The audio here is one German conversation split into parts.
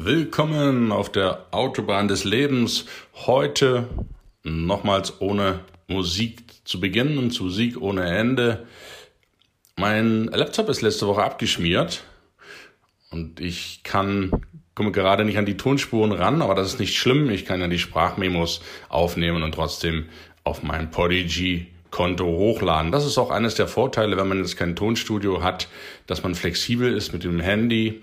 Willkommen auf der Autobahn des Lebens. Heute nochmals ohne Musik zu Beginn und zu Sieg ohne Ende. Mein Laptop ist letzte Woche abgeschmiert und ich kann komme gerade nicht an die Tonspuren ran, aber das ist nicht schlimm. Ich kann ja die Sprachmemos aufnehmen und trotzdem auf mein Podigy Konto hochladen. Das ist auch eines der Vorteile, wenn man jetzt kein Tonstudio hat, dass man flexibel ist mit dem Handy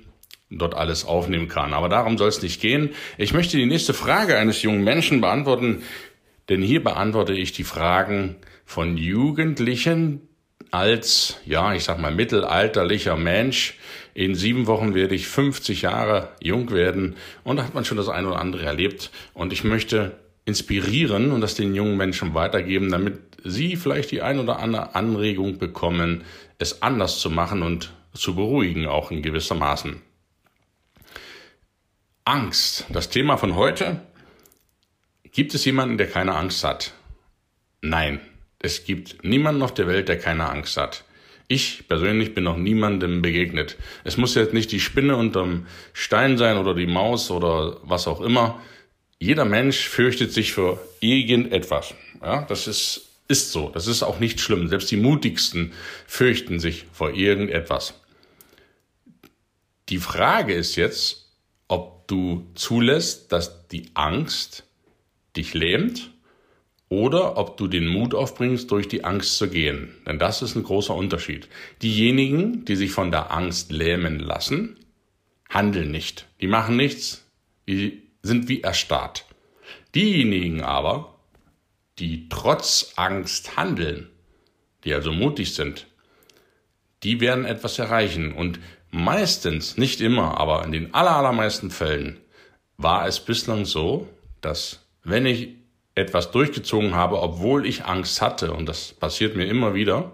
dort alles aufnehmen kann. Aber darum soll es nicht gehen. Ich möchte die nächste Frage eines jungen Menschen beantworten, denn hier beantworte ich die Fragen von Jugendlichen als, ja, ich sag mal, mittelalterlicher Mensch. In sieben Wochen werde ich 50 Jahre jung werden und da hat man schon das eine oder andere erlebt. Und ich möchte inspirieren und das den jungen Menschen weitergeben, damit sie vielleicht die ein oder andere Anregung bekommen, es anders zu machen und zu beruhigen, auch in gewisser Maßen. Angst, das Thema von heute. Gibt es jemanden, der keine Angst hat? Nein, es gibt niemanden auf der Welt, der keine Angst hat. Ich persönlich bin noch niemandem begegnet. Es muss jetzt nicht die Spinne unterm Stein sein oder die Maus oder was auch immer. Jeder Mensch fürchtet sich für irgendetwas. Ja, das ist, ist so. Das ist auch nicht schlimm. Selbst die mutigsten fürchten sich vor irgendetwas. Die Frage ist jetzt, ob du zulässt, dass die Angst dich lähmt oder ob du den Mut aufbringst, durch die Angst zu gehen. Denn das ist ein großer Unterschied. Diejenigen, die sich von der Angst lähmen lassen, handeln nicht. Die machen nichts. Die sind wie erstarrt. Diejenigen aber, die trotz Angst handeln, die also mutig sind, die werden etwas erreichen. Und Meistens, nicht immer, aber in den allermeisten Fällen war es bislang so, dass wenn ich etwas durchgezogen habe, obwohl ich Angst hatte, und das passiert mir immer wieder,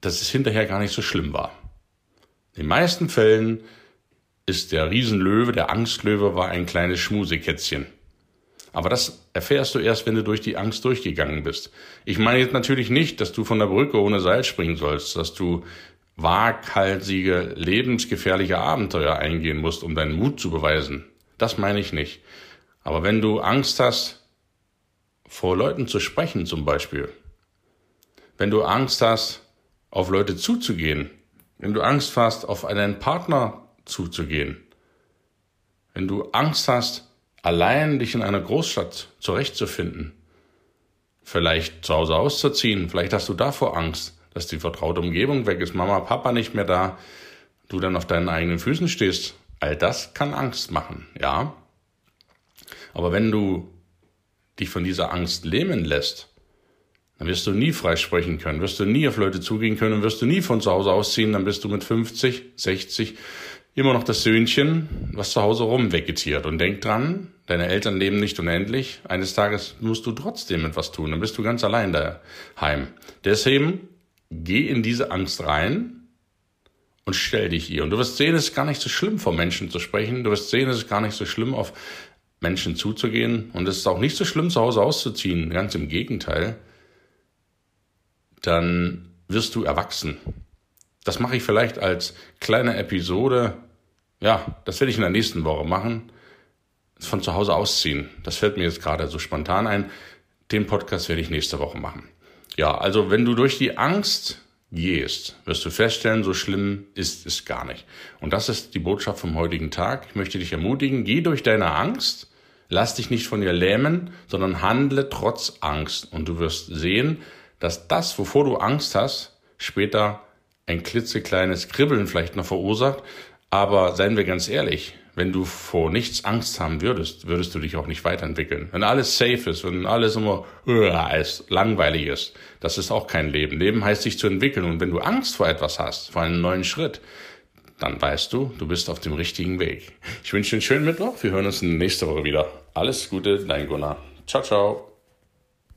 dass es hinterher gar nicht so schlimm war. In den meisten Fällen ist der Riesenlöwe, der Angstlöwe, war ein kleines Schmusekätzchen. Aber das erfährst du erst, wenn du durch die Angst durchgegangen bist. Ich meine jetzt natürlich nicht, dass du von der Brücke ohne Seil springen sollst, dass du waghalsige, lebensgefährliche Abenteuer eingehen musst, um deinen Mut zu beweisen. Das meine ich nicht. Aber wenn du Angst hast, vor Leuten zu sprechen zum Beispiel, wenn du Angst hast, auf Leute zuzugehen, wenn du Angst hast, auf einen Partner zuzugehen, wenn du Angst hast, allein dich in einer Großstadt zurechtzufinden, vielleicht zu Hause auszuziehen, vielleicht hast du davor Angst, dass die vertraute Umgebung weg ist, Mama, Papa nicht mehr da, du dann auf deinen eigenen Füßen stehst. All das kann Angst machen, ja. Aber wenn du dich von dieser Angst lähmen lässt, dann wirst du nie frei sprechen können, wirst du nie auf Leute zugehen können, wirst du nie von zu Hause ausziehen, dann bist du mit 50, 60 immer noch das Söhnchen, was zu Hause rumvegetiert. Und denk dran, deine Eltern leben nicht unendlich. Eines Tages musst du trotzdem etwas tun, dann bist du ganz allein daheim. Deswegen geh in diese Angst rein und stell dich ihr. Und du wirst sehen, es ist gar nicht so schlimm, vor Menschen zu sprechen. Du wirst sehen, es ist gar nicht so schlimm, auf Menschen zuzugehen. Und es ist auch nicht so schlimm, zu Hause auszuziehen. Ganz im Gegenteil. Dann wirst du erwachsen. Das mache ich vielleicht als kleine Episode. Ja, das werde ich in der nächsten Woche machen. Von zu Hause ausziehen. Das fällt mir jetzt gerade so spontan ein. Den Podcast werde ich nächste Woche machen. Ja, also wenn du durch die Angst gehst, wirst du feststellen, so schlimm ist es gar nicht. Und das ist die Botschaft vom heutigen Tag. Ich möchte dich ermutigen, geh durch deine Angst, lass dich nicht von ihr lähmen, sondern handle trotz Angst. Und du wirst sehen, dass das, wovor du Angst hast, später ein klitzekleines Kribbeln vielleicht noch verursacht. Aber seien wir ganz ehrlich, wenn du vor nichts Angst haben würdest, würdest du dich auch nicht weiterentwickeln. Wenn alles safe ist, wenn alles immer uh, ist, langweilig ist, das ist auch kein Leben. Leben heißt sich zu entwickeln. Und wenn du Angst vor etwas hast, vor einem neuen Schritt, dann weißt du, du bist auf dem richtigen Weg. Ich wünsche dir einen schönen Mittwoch. Wir hören uns nächste Woche wieder. Alles Gute, dein Gunnar. Ciao, ciao.